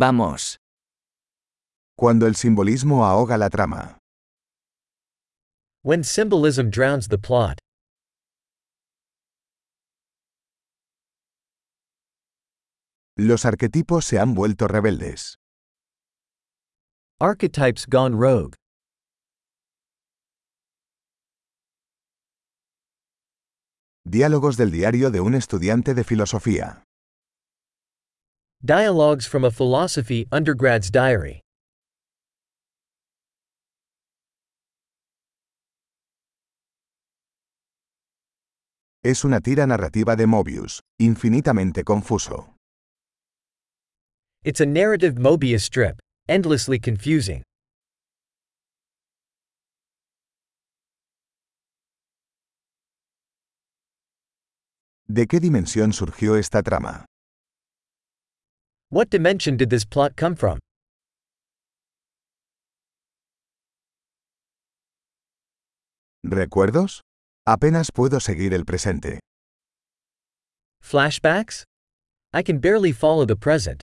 Vamos. Cuando el simbolismo ahoga la trama. When symbolism drowns the plot. Los arquetipos se han vuelto rebeldes. Archetypes gone rogue. Diálogos del diario de un estudiante de filosofía. Dialogues from a philosophy undergrad's diary. Es una tira narrativa de Mobius, infinitamente confuso. It's a narrative Mobius strip, endlessly confusing. ¿De qué dimensión surgió esta trama? What dimension did this plot come from? ¿Recuerdos? Apenas puedo seguir el presente. Flashbacks? I can barely follow the present.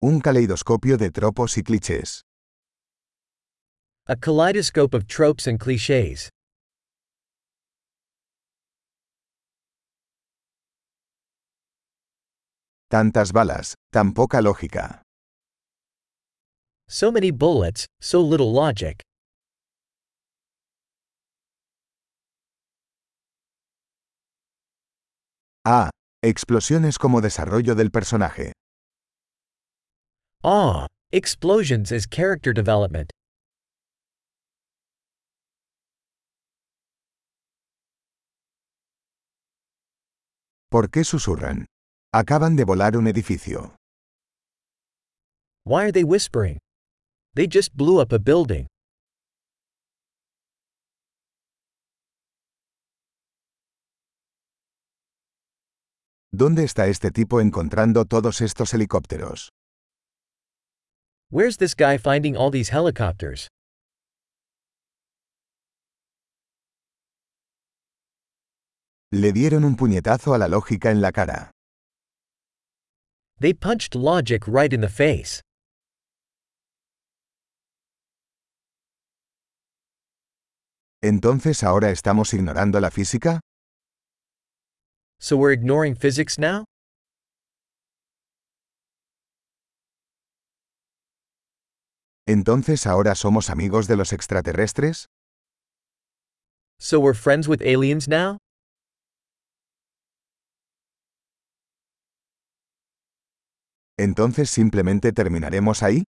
Un caleidoscopio de tropos y clichés. A kaleidoscope of tropes and cliches. Tantas balas, tan poca lógica. So many bullets, so little logic. Ah, explosiones como desarrollo del personaje. Ah, explosions as character development. ¿Por qué susurran? Acaban de volar un edificio. Why are they whispering? They just blew up a building. ¿Dónde está este tipo encontrando todos estos helicópteros? Where's this guy finding all these helicopters? Le dieron un puñetazo a la lógica en la cara. They punched logic right in the face. ¿Entonces ahora estamos ignorando la física? So we're ignoring physics now? ¿Entonces ahora somos amigos de los extraterrestres? So we're friends with aliens now? ¿Entonces simplemente terminaremos ahí?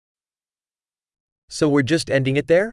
So we're just ending it there?